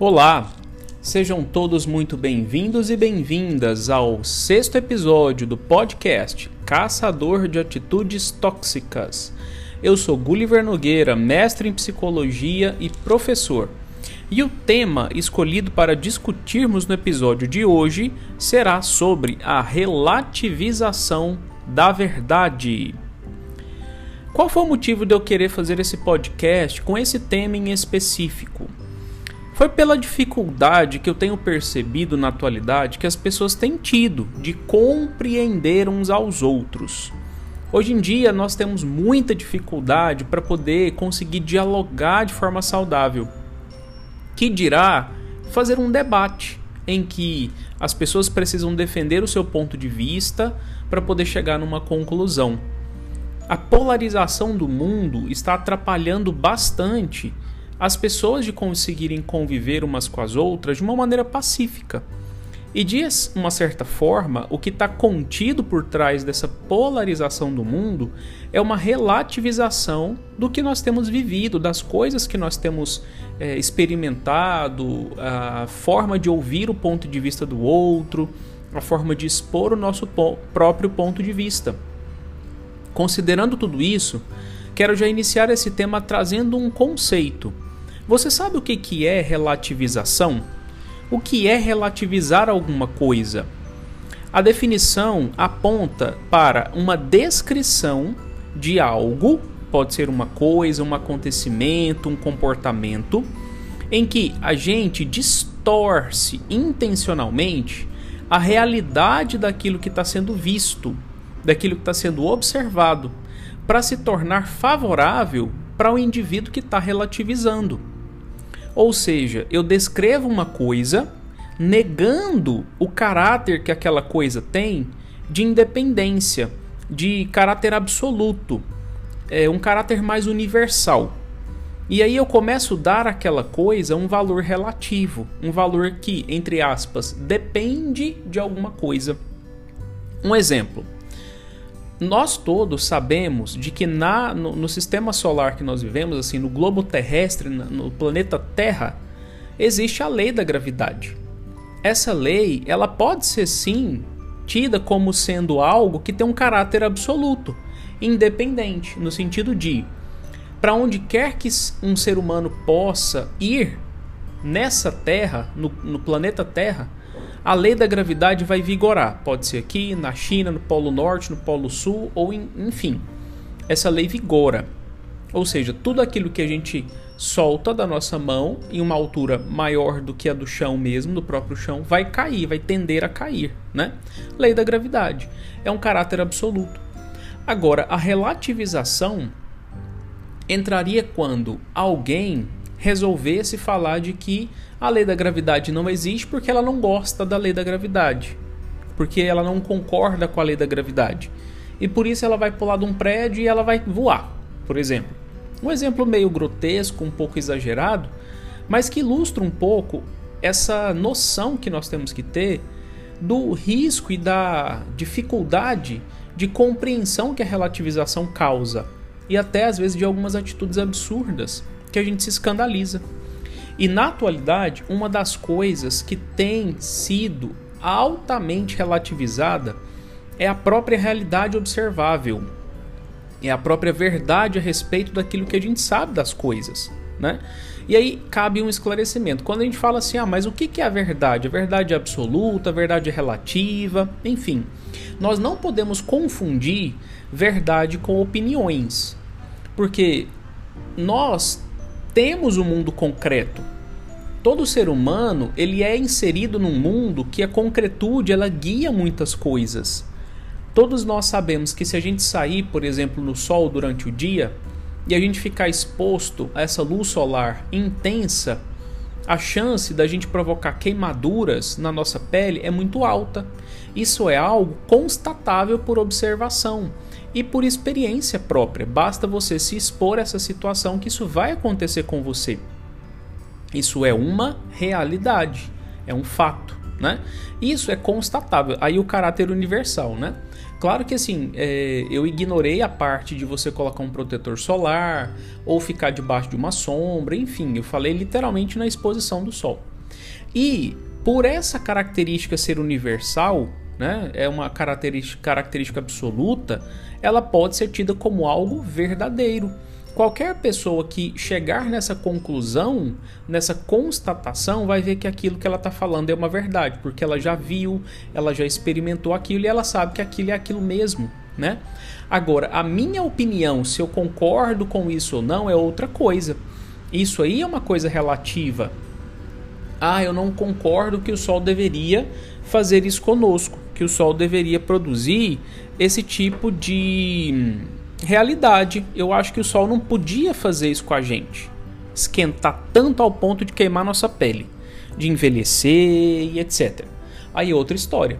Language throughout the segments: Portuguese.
Olá, sejam todos muito bem-vindos e bem-vindas ao sexto episódio do podcast Caçador de Atitudes Tóxicas. Eu sou Gulliver Nogueira, mestre em psicologia e professor. E o tema escolhido para discutirmos no episódio de hoje será sobre a relativização da verdade. Qual foi o motivo de eu querer fazer esse podcast com esse tema em específico? Foi pela dificuldade que eu tenho percebido na atualidade que as pessoas têm tido de compreender uns aos outros. Hoje em dia nós temos muita dificuldade para poder conseguir dialogar de forma saudável. Que dirá fazer um debate em que as pessoas precisam defender o seu ponto de vista para poder chegar numa conclusão. A polarização do mundo está atrapalhando bastante as pessoas de conseguirem conviver umas com as outras de uma maneira pacífica. E de uma certa forma, o que está contido por trás dessa polarização do mundo é uma relativização do que nós temos vivido, das coisas que nós temos é, experimentado, a forma de ouvir o ponto de vista do outro, a forma de expor o nosso po próprio ponto de vista. Considerando tudo isso, quero já iniciar esse tema trazendo um conceito. Você sabe o que, que é relativização? O que é relativizar alguma coisa? A definição aponta para uma descrição de algo, pode ser uma coisa, um acontecimento, um comportamento, em que a gente distorce intencionalmente a realidade daquilo que está sendo visto, daquilo que está sendo observado, para se tornar favorável para o indivíduo que está relativizando. Ou seja, eu descrevo uma coisa negando o caráter que aquela coisa tem de independência, de caráter absoluto, é um caráter mais universal. E aí eu começo a dar àquela coisa um valor relativo, um valor que, entre aspas, depende de alguma coisa. Um exemplo. Nós todos sabemos de que na, no, no, sistema solar que nós vivemos, assim, no globo terrestre, no planeta Terra, existe a lei da gravidade. Essa lei, ela pode ser sim tida como sendo algo que tem um caráter absoluto, independente, no sentido de para onde quer que um ser humano possa ir nessa Terra, no, no planeta Terra, a lei da gravidade vai vigorar. Pode ser aqui, na China, no Polo Norte, no Polo Sul, ou em, enfim. Essa lei vigora. Ou seja, tudo aquilo que a gente solta da nossa mão em uma altura maior do que a do chão mesmo, do próprio chão, vai cair, vai tender a cair, né? Lei da gravidade. É um caráter absoluto. Agora, a relativização entraria quando alguém resolvesse falar de que a lei da gravidade não existe porque ela não gosta da lei da gravidade, porque ela não concorda com a lei da gravidade. E por isso ela vai pular de um prédio e ela vai voar, por exemplo. Um exemplo meio grotesco, um pouco exagerado, mas que ilustra um pouco essa noção que nós temos que ter do risco e da dificuldade de compreensão que a relativização causa e até às vezes de algumas atitudes absurdas que a gente se escandaliza. E na atualidade, uma das coisas que tem sido altamente relativizada é a própria realidade observável. É a própria verdade a respeito daquilo que a gente sabe das coisas, né? E aí cabe um esclarecimento. Quando a gente fala assim, ah, mas o que é a verdade? A verdade é absoluta, a verdade é relativa, enfim. Nós não podemos confundir verdade com opiniões. Porque nós temos o um mundo concreto. Todo ser humano, ele é inserido num mundo que a concretude ela guia muitas coisas. Todos nós sabemos que se a gente sair, por exemplo, no sol durante o dia e a gente ficar exposto a essa luz solar intensa, a chance da gente provocar queimaduras na nossa pele é muito alta. Isso é algo constatável por observação e por experiência própria. Basta você se expor a essa situação que isso vai acontecer com você. Isso é uma realidade, é um fato, né? Isso é constatável. Aí o caráter universal, né? Claro que assim, é, eu ignorei a parte de você colocar um protetor solar ou ficar debaixo de uma sombra, enfim, eu falei literalmente na exposição do sol. E por essa característica ser universal, né, é uma característica, característica absoluta, ela pode ser tida como algo verdadeiro. Qualquer pessoa que chegar nessa conclusão, nessa constatação, vai ver que aquilo que ela está falando é uma verdade, porque ela já viu, ela já experimentou aquilo e ela sabe que aquilo é aquilo mesmo, né? Agora, a minha opinião, se eu concordo com isso ou não, é outra coisa. Isso aí é uma coisa relativa. Ah, eu não concordo que o Sol deveria fazer isso conosco, que o Sol deveria produzir esse tipo de realidade. Eu acho que o Sol não podia fazer isso com a gente. Esquentar tanto ao ponto de queimar nossa pele, de envelhecer e etc. Aí outra história.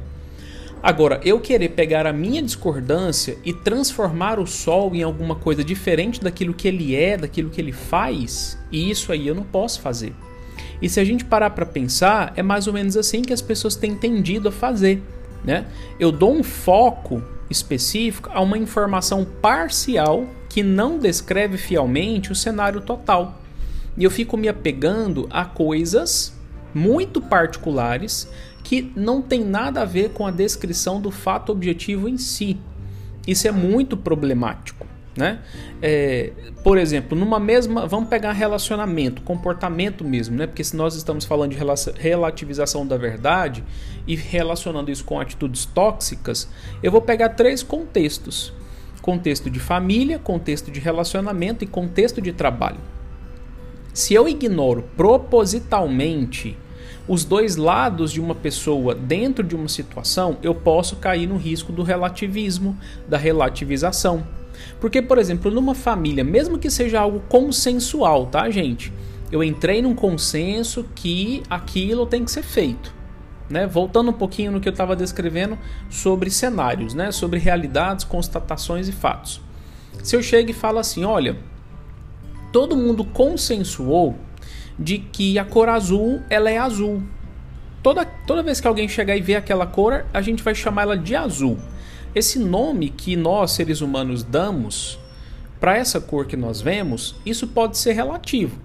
Agora, eu querer pegar a minha discordância e transformar o Sol em alguma coisa diferente daquilo que ele é, daquilo que ele faz, e isso aí eu não posso fazer. E se a gente parar para pensar, é mais ou menos assim que as pessoas têm tendido a fazer. Né? Eu dou um foco específico a uma informação parcial que não descreve fielmente o cenário total. E eu fico me apegando a coisas muito particulares que não tem nada a ver com a descrição do fato objetivo em si. Isso é muito problemático. Né? É, por exemplo, numa mesma. Vamos pegar relacionamento, comportamento mesmo, né? Porque se nós estamos falando de relativização da verdade e relacionando isso com atitudes tóxicas, eu vou pegar três contextos: contexto de família, contexto de relacionamento e contexto de trabalho. Se eu ignoro propositalmente os dois lados de uma pessoa dentro de uma situação, eu posso cair no risco do relativismo, da relativização. Porque, por exemplo, numa família, mesmo que seja algo consensual, tá, gente? Eu entrei num consenso que aquilo tem que ser feito. Né? Voltando um pouquinho no que eu estava descrevendo sobre cenários, né? sobre realidades, constatações e fatos. Se eu chego e falo assim, olha, todo mundo consensuou de que a cor azul ela é azul. Toda, toda vez que alguém chegar e ver aquela cor, a gente vai chamar ela de azul. Esse nome que nós, seres humanos, damos para essa cor que nós vemos, isso pode ser relativo,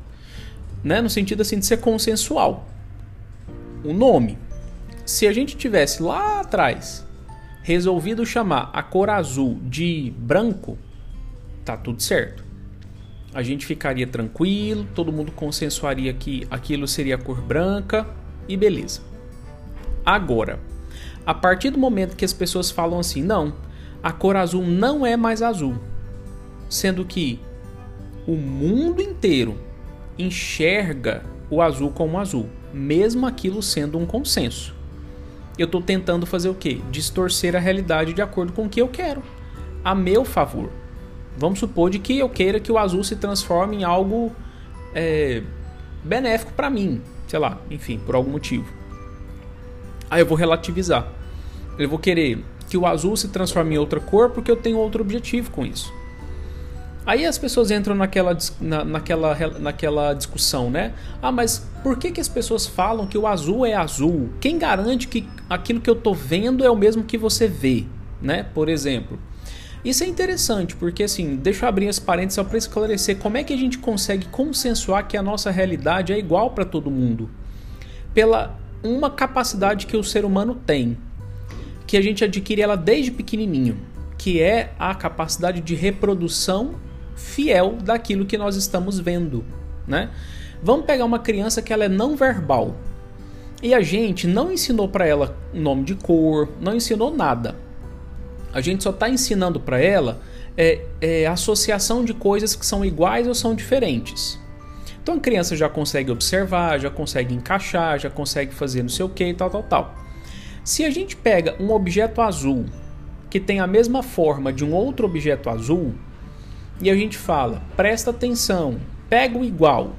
né? no sentido assim de ser consensual. O nome. Se a gente tivesse lá atrás resolvido chamar a cor azul de branco, tá tudo certo. A gente ficaria tranquilo, todo mundo consensuaria que aquilo seria a cor branca e beleza. Agora, a partir do momento que as pessoas falam assim, não, a cor azul não é mais azul, sendo que o mundo inteiro enxerga o azul como azul, mesmo aquilo sendo um consenso. Eu estou tentando fazer o quê? Distorcer a realidade de acordo com o que eu quero, a meu favor. Vamos supor de que eu queira que o azul se transforme em algo é, benéfico para mim, sei lá, enfim, por algum motivo. Aí eu vou relativizar. Eu vou querer que o azul se transforme em outra cor porque eu tenho outro objetivo com isso. Aí as pessoas entram naquela, na, naquela, naquela discussão, né? Ah, mas por que, que as pessoas falam que o azul é azul? Quem garante que aquilo que eu estou vendo é o mesmo que você vê, né? Por exemplo. Isso é interessante, porque assim, deixa eu abrir esse parênteses só para esclarecer como é que a gente consegue consensuar que a nossa realidade é igual para todo mundo. Pela uma capacidade que o ser humano tem, que a gente adquire ela desde pequenininho, que é a capacidade de reprodução fiel daquilo que nós estamos vendo, né? Vamos pegar uma criança que ela é não verbal e a gente não ensinou para ela nome de cor, não ensinou nada. A gente só está ensinando para ela é, é, associação de coisas que são iguais ou são diferentes. Então a criança já consegue observar, já consegue encaixar, já consegue fazer não sei o que e tal, tal, tal. Se a gente pega um objeto azul que tem a mesma forma de um outro objeto azul e a gente fala, presta atenção, pega o igual.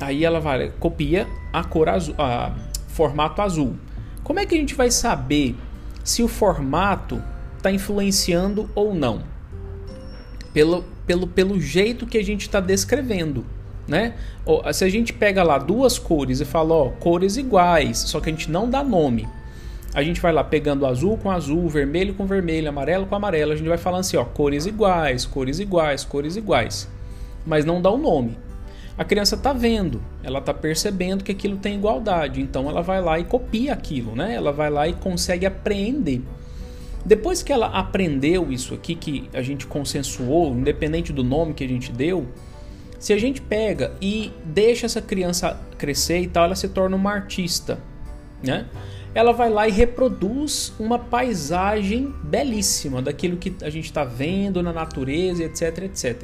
Aí ela vai, copia a cor azul, a formato azul. Como é que a gente vai saber se o formato está influenciando ou não? Pelo, pelo, pelo jeito que a gente está descrevendo né? Se a gente pega lá duas cores e fala, ó, cores iguais, só que a gente não dá nome. A gente vai lá pegando azul com azul, vermelho com vermelho, amarelo com amarelo, a gente vai falando assim, ó, cores iguais, cores iguais, cores iguais. Mas não dá o nome. A criança está vendo, ela está percebendo que aquilo tem igualdade, então ela vai lá e copia aquilo, né? Ela vai lá e consegue apreender. Depois que ela aprendeu isso aqui, que a gente consensuou, independente do nome que a gente deu, se a gente pega e deixa essa criança crescer e tal, ela se torna uma artista, né? Ela vai lá e reproduz uma paisagem belíssima daquilo que a gente está vendo na natureza, etc, etc.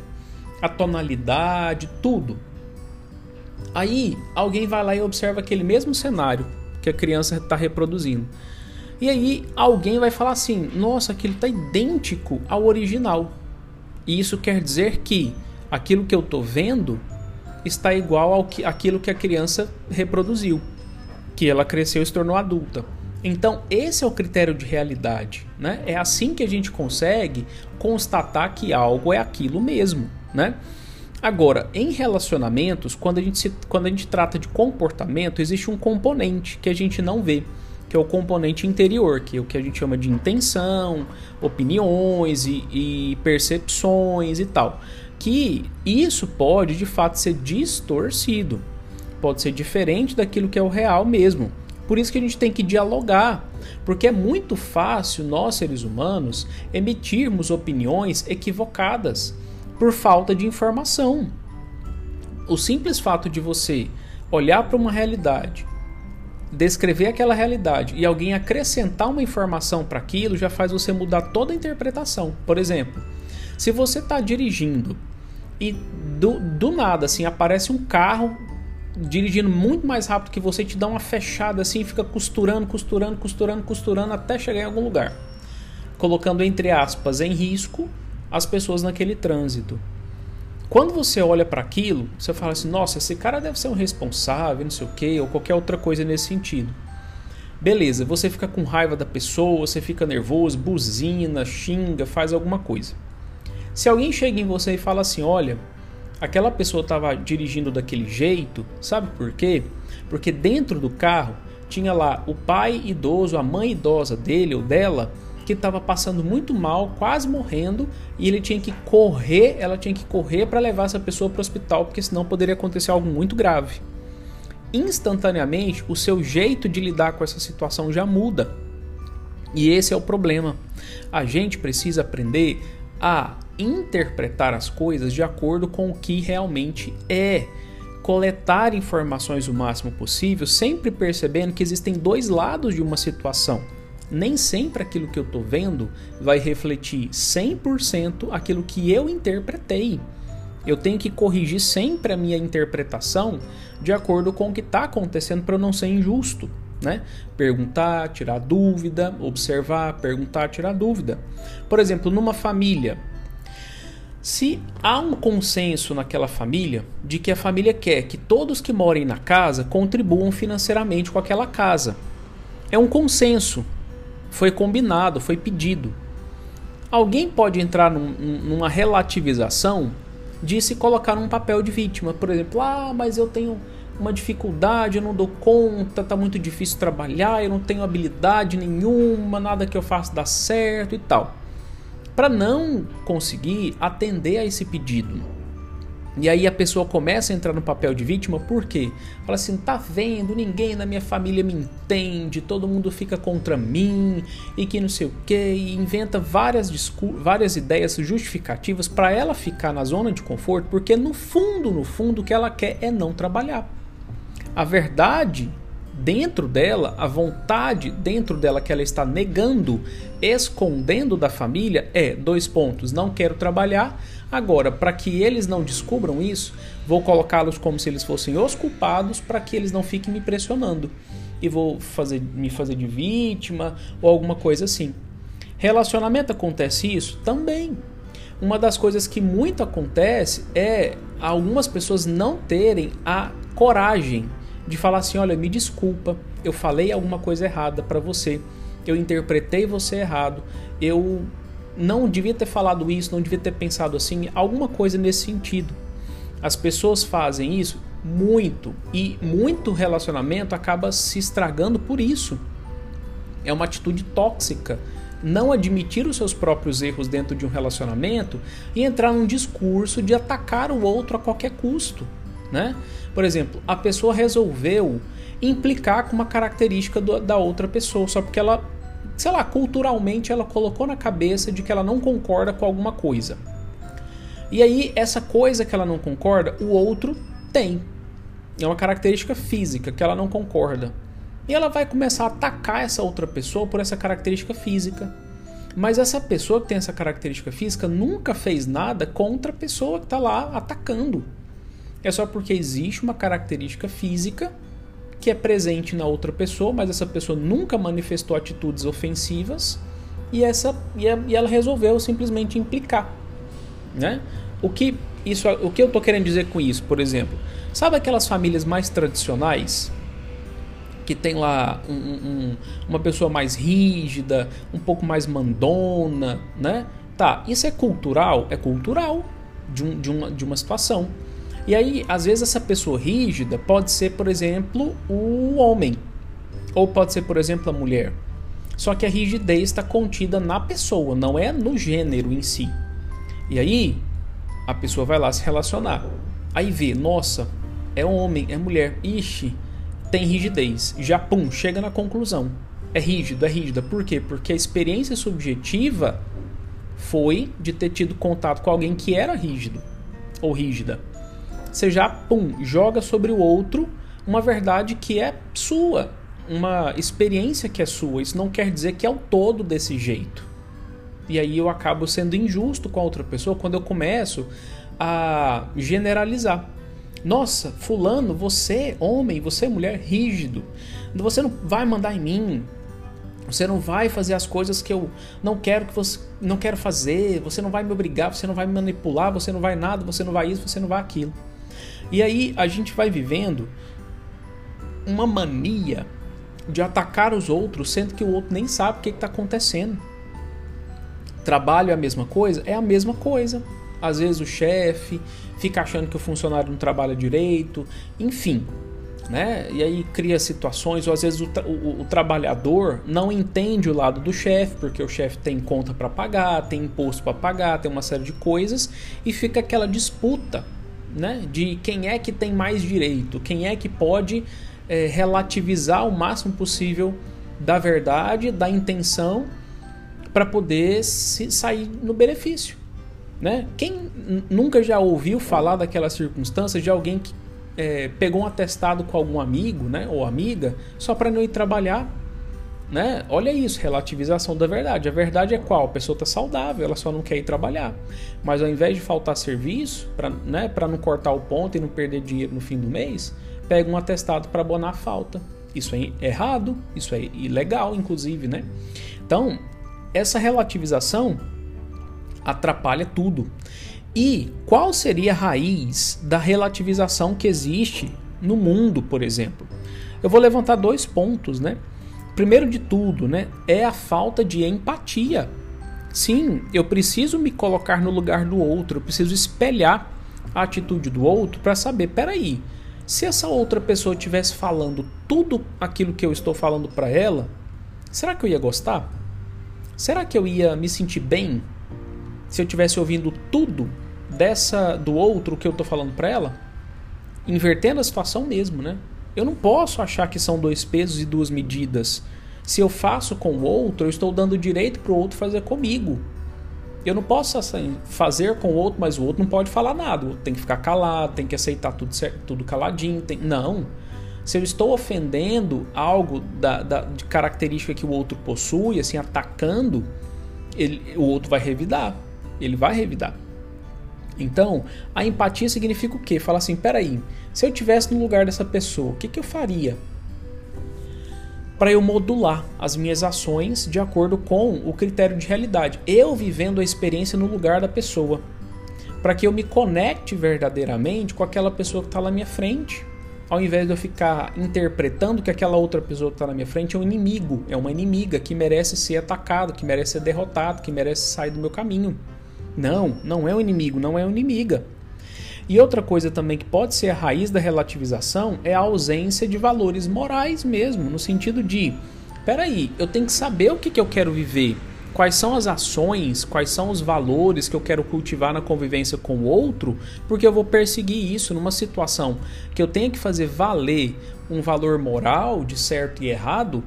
A tonalidade, tudo. Aí alguém vai lá e observa aquele mesmo cenário que a criança está reproduzindo. E aí alguém vai falar assim: nossa, aquilo está idêntico ao original. E isso quer dizer que aquilo que eu estou vendo está igual ao que, aquilo que a criança reproduziu, que ela cresceu e se tornou adulta. Então, esse é o critério de realidade. Né? É assim que a gente consegue constatar que algo é aquilo mesmo. Né? Agora, em relacionamentos, quando a, gente se, quando a gente trata de comportamento, existe um componente que a gente não vê, que é o componente interior, que é o que a gente chama de intenção, opiniões e, e percepções e tal. Que isso pode de fato ser distorcido, pode ser diferente daquilo que é o real mesmo. Por isso que a gente tem que dialogar, porque é muito fácil nós seres humanos emitirmos opiniões equivocadas por falta de informação. O simples fato de você olhar para uma realidade, descrever aquela realidade e alguém acrescentar uma informação para aquilo já faz você mudar toda a interpretação. Por exemplo, se você está dirigindo e do, do nada assim aparece um carro dirigindo muito mais rápido que você, te dá uma fechada assim, fica costurando, costurando, costurando, costurando até chegar em algum lugar, colocando entre aspas em risco as pessoas naquele trânsito. Quando você olha para aquilo, você fala assim: nossa, esse cara deve ser um responsável, não sei o que, ou qualquer outra coisa nesse sentido. Beleza, você fica com raiva da pessoa, você fica nervoso, buzina, xinga, faz alguma coisa. Se alguém chega em você e fala assim: olha, aquela pessoa estava dirigindo daquele jeito, sabe por quê? Porque dentro do carro tinha lá o pai idoso, a mãe idosa dele ou dela que estava passando muito mal, quase morrendo, e ele tinha que correr, ela tinha que correr para levar essa pessoa para o hospital, porque senão poderia acontecer algo muito grave. Instantaneamente, o seu jeito de lidar com essa situação já muda. E esse é o problema. A gente precisa aprender a interpretar as coisas de acordo com o que realmente é. Coletar informações o máximo possível, sempre percebendo que existem dois lados de uma situação nem sempre aquilo que eu estou vendo vai refletir 100% aquilo que eu interpretei. Eu tenho que corrigir sempre a minha interpretação de acordo com o que está acontecendo para eu não ser injusto. Né? Perguntar, tirar dúvida, observar, perguntar, tirar dúvida. Por exemplo, numa família, se há um consenso naquela família de que a família quer que todos que morem na casa contribuam financeiramente com aquela casa, é um consenso, foi combinado, foi pedido. Alguém pode entrar num, numa relativização de se colocar num papel de vítima. Por exemplo, ah, mas eu tenho uma dificuldade, eu não dou conta, tá muito difícil trabalhar, eu não tenho habilidade nenhuma, nada que eu faça dá certo e tal. Para não conseguir atender a esse pedido, e aí a pessoa começa a entrar no papel de vítima, por quê? Fala assim, tá vendo, ninguém na minha família me entende, todo mundo fica contra mim, e que não sei o que, e inventa várias, várias ideias justificativas para ela ficar na zona de conforto, porque no fundo, no fundo, o que ela quer é não trabalhar. A verdade dentro dela, a vontade dentro dela que ela está negando, escondendo da família é dois pontos: não quero trabalhar Agora, para que eles não descubram isso, vou colocá-los como se eles fossem os culpados para que eles não fiquem me pressionando e vou fazer me fazer de vítima ou alguma coisa assim. Relacionamento acontece isso também. Uma das coisas que muito acontece é algumas pessoas não terem a coragem de falar assim: olha, me desculpa, eu falei alguma coisa errada para você, eu interpretei você errado, eu não devia ter falado isso, não devia ter pensado assim, alguma coisa nesse sentido. As pessoas fazem isso muito e muito relacionamento acaba se estragando por isso. É uma atitude tóxica. Não admitir os seus próprios erros dentro de um relacionamento e entrar num discurso de atacar o outro a qualquer custo. Né? Por exemplo, a pessoa resolveu implicar com uma característica do, da outra pessoa só porque ela, sei lá, culturalmente ela colocou na cabeça de que ela não concorda com alguma coisa. E aí essa coisa que ela não concorda, o outro tem. É uma característica física que ela não concorda. E ela vai começar a atacar essa outra pessoa por essa característica física. Mas essa pessoa que tem essa característica física nunca fez nada contra a pessoa que está lá atacando. É só porque existe uma característica física que é presente na outra pessoa, mas essa pessoa nunca manifestou atitudes ofensivas e, essa, e ela resolveu simplesmente implicar. Né? O, que isso, o que eu estou querendo dizer com isso, por exemplo? Sabe aquelas famílias mais tradicionais? que tem lá um, um, uma pessoa mais rígida, um pouco mais mandona, né? Tá, isso é cultural? É cultural de, um, de, uma, de uma situação. E aí, às vezes, essa pessoa rígida pode ser, por exemplo, o homem, ou pode ser, por exemplo, a mulher. Só que a rigidez está contida na pessoa, não é no gênero em si. E aí, a pessoa vai lá se relacionar. Aí vê, nossa, é homem, é mulher. Ixi, tem rigidez. Já, pum, chega na conclusão. É rígido, é rígida. Por quê? Porque a experiência subjetiva foi de ter tido contato com alguém que era rígido ou rígida. Você já, pum, joga sobre o outro uma verdade que é sua, uma experiência que é sua. Isso não quer dizer que é o todo desse jeito. E aí eu acabo sendo injusto com a outra pessoa quando eu começo a generalizar. Nossa, fulano, você, homem, você, mulher, rígido. Você não vai mandar em mim. Você não vai fazer as coisas que eu não quero que você não quero fazer. Você não vai me obrigar, você não vai me manipular, você não vai nada, você não vai isso, você não vai aquilo. E aí a gente vai vivendo uma mania de atacar os outros, sendo que o outro nem sabe o que está acontecendo. Trabalho é a mesma coisa? É a mesma coisa. Às vezes o chefe fica achando que o funcionário não trabalha direito, enfim. Né? E aí cria situações, ou às vezes o, o, o trabalhador não entende o lado do chefe, porque o chefe tem conta para pagar, tem imposto para pagar, tem uma série de coisas, e fica aquela disputa né? de quem é que tem mais direito, quem é que pode é, relativizar o máximo possível da verdade, da intenção, para poder se sair no benefício. Né? Quem nunca já ouviu falar daquela circunstância de alguém que é, pegou um atestado com algum amigo né, ou amiga só para não ir trabalhar? Né? Olha isso, relativização da verdade. A verdade é qual? A pessoa está saudável, ela só não quer ir trabalhar. Mas ao invés de faltar serviço, para né, não cortar o ponto e não perder dinheiro no fim do mês, pega um atestado para abonar a falta. Isso é errado, isso é ilegal, inclusive. Né? Então, essa relativização atrapalha tudo. E qual seria a raiz da relativização que existe no mundo, por exemplo? Eu vou levantar dois pontos, né? Primeiro de tudo, né, é a falta de empatia. Sim, eu preciso me colocar no lugar do outro, eu preciso espelhar a atitude do outro para saber, peraí, se essa outra pessoa estivesse falando tudo aquilo que eu estou falando para ela, será que eu ia gostar? Será que eu ia me sentir bem se eu tivesse ouvindo tudo dessa do outro que eu tô falando para ela, invertendo a situação mesmo, né? Eu não posso achar que são dois pesos e duas medidas. Se eu faço com o outro, eu estou dando direito para o outro fazer comigo. Eu não posso assim, fazer com o outro, mas o outro não pode falar nada. O outro tem que ficar calado, tem que aceitar tudo, certo, tudo caladinho. Tem... Não. Se eu estou ofendendo algo da, da, de característica que o outro possui, assim, atacando, ele, o outro vai revidar ele vai revidar. Então, a empatia significa o quê? Fala assim, peraí, se eu tivesse no lugar dessa pessoa, o que, que eu faria? Para eu modular as minhas ações de acordo com o critério de realidade. Eu vivendo a experiência no lugar da pessoa. Para que eu me conecte verdadeiramente com aquela pessoa que está na minha frente. Ao invés de eu ficar interpretando que aquela outra pessoa que está na minha frente é um inimigo, é uma inimiga que merece ser atacado, que merece ser derrotado, que merece sair do meu caminho. Não, não é um inimigo, não é uma inimiga. E outra coisa também que pode ser a raiz da relativização é a ausência de valores morais mesmo, no sentido de, peraí, eu tenho que saber o que, que eu quero viver. quais são as ações, quais são os valores que eu quero cultivar na convivência com o outro, porque eu vou perseguir isso numa situação que eu tenha que fazer valer um valor moral de certo e errado,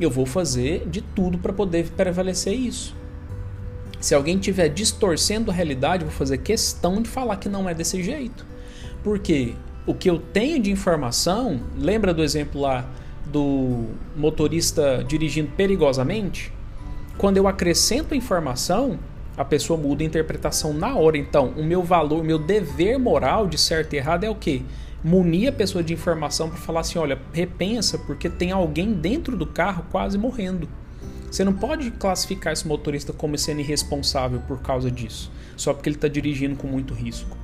eu vou fazer de tudo para poder prevalecer isso. Se alguém estiver distorcendo a realidade, vou fazer questão de falar que não é desse jeito. Porque o que eu tenho de informação, lembra do exemplo lá do motorista dirigindo perigosamente? Quando eu acrescento informação, a pessoa muda a interpretação na hora. Então, o meu valor, o meu dever moral de certo e errado é o quê? Munir a pessoa de informação para falar assim: olha, repensa, porque tem alguém dentro do carro quase morrendo. Você não pode classificar esse motorista como sendo irresponsável por causa disso, só porque ele está dirigindo com muito risco.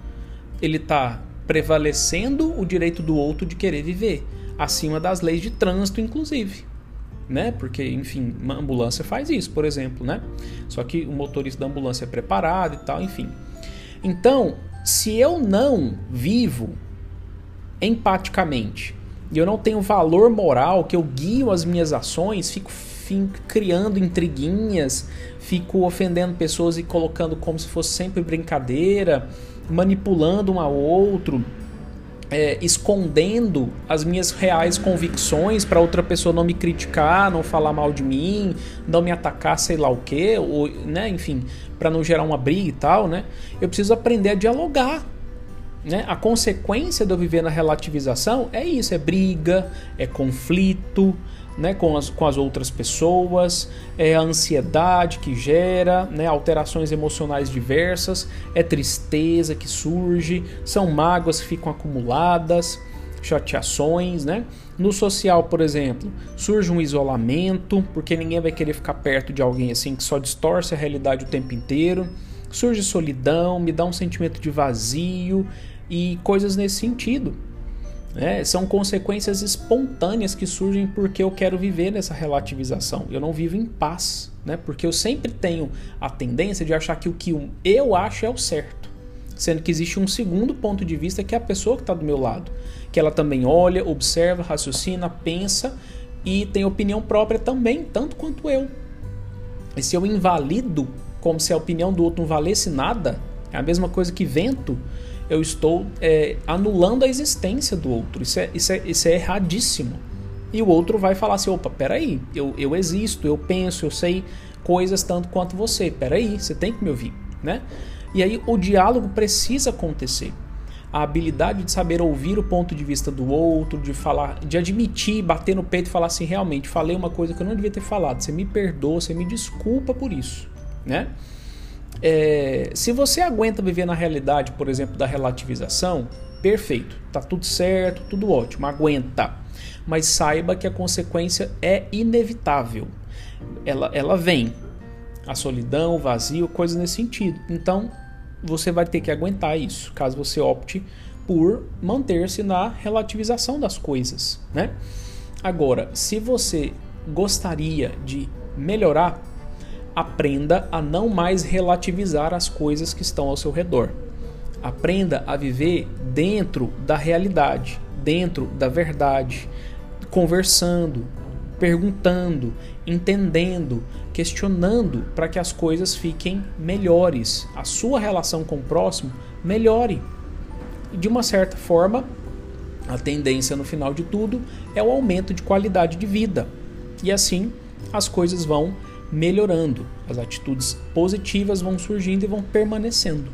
Ele está prevalecendo o direito do outro de querer viver, acima das leis de trânsito, inclusive né? Porque, enfim, uma ambulância faz isso, por exemplo, né? Só que o motorista da ambulância é preparado e tal, enfim. Então, se eu não vivo empaticamente e eu não tenho valor moral, que eu guio as minhas ações, fico, fico criando intriguinhas, fico ofendendo pessoas e colocando como se fosse sempre brincadeira, manipulando um ao outro, é, escondendo as minhas reais convicções para outra pessoa não me criticar, não falar mal de mim, não me atacar, sei lá o que, ou, né, enfim, para não gerar uma briga e tal, né? Eu preciso aprender a dialogar. Né? A consequência de eu viver na relativização é isso: é briga, é conflito, né, com, as, com as outras pessoas, é a ansiedade que gera, né, alterações emocionais diversas, é tristeza que surge, são mágoas que ficam acumuladas, chateações, né? No social, por exemplo, surge um isolamento, porque ninguém vai querer ficar perto de alguém assim que só distorce a realidade o tempo inteiro. Surge solidão, me dá um sentimento de vazio e coisas nesse sentido. Né? São consequências espontâneas que surgem porque eu quero viver nessa relativização. Eu não vivo em paz, né? porque eu sempre tenho a tendência de achar que o que eu acho é o certo. Sendo que existe um segundo ponto de vista que é a pessoa que está do meu lado. Que ela também olha, observa, raciocina, pensa e tem opinião própria também, tanto quanto eu. E se eu invalido como se a opinião do outro não valesse nada, é a mesma coisa que vento, eu estou é, anulando a existência do outro. Isso é, isso, é, isso é erradíssimo. E o outro vai falar assim: opa, peraí, eu, eu existo, eu penso, eu sei coisas tanto quanto você. Peraí, você tem que me ouvir, né? E aí o diálogo precisa acontecer. A habilidade de saber ouvir o ponto de vista do outro, de falar, de admitir, bater no peito e falar assim, realmente falei uma coisa que eu não devia ter falado. Você me perdoa, você me desculpa por isso, né? É, se você aguenta viver na realidade, por exemplo, da relativização, perfeito, tá tudo certo, tudo ótimo, aguenta. Mas saiba que a consequência é inevitável. Ela, ela vem. A solidão, o vazio, coisas nesse sentido. Então, você vai ter que aguentar isso, caso você opte por manter-se na relativização das coisas, né? Agora, se você gostaria de melhorar, Aprenda a não mais relativizar as coisas que estão ao seu redor. Aprenda a viver dentro da realidade, dentro da verdade, conversando, perguntando, entendendo, questionando para que as coisas fiquem melhores, a sua relação com o próximo melhore. E de uma certa forma, a tendência no final de tudo é o aumento de qualidade de vida. E assim as coisas vão melhorando, as atitudes positivas vão surgindo e vão permanecendo.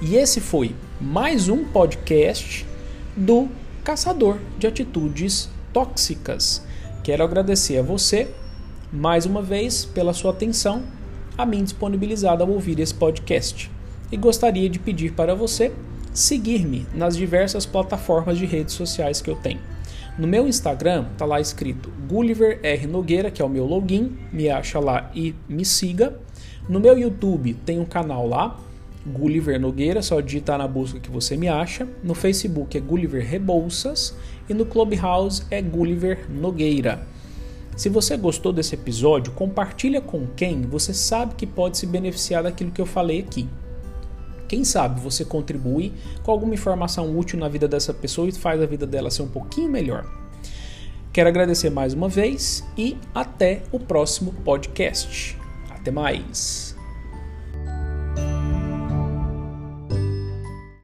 E esse foi mais um podcast do Caçador de Atitudes Tóxicas. Quero agradecer a você mais uma vez pela sua atenção a mim disponibilizada ao ouvir esse podcast. E gostaria de pedir para você seguir-me nas diversas plataformas de redes sociais que eu tenho. No meu Instagram tá lá escrito Gulliver R Nogueira, que é o meu login, me acha lá e me siga. No meu YouTube tem um canal lá, Gulliver Nogueira, só digitar na busca que você me acha. No Facebook é Gulliver Rebouças e no Clubhouse é Gulliver Nogueira. Se você gostou desse episódio, compartilha com quem você sabe que pode se beneficiar daquilo que eu falei aqui. Quem sabe você contribui com alguma informação útil na vida dessa pessoa e faz a vida dela ser um pouquinho melhor. Quero agradecer mais uma vez e até o próximo podcast. Até mais!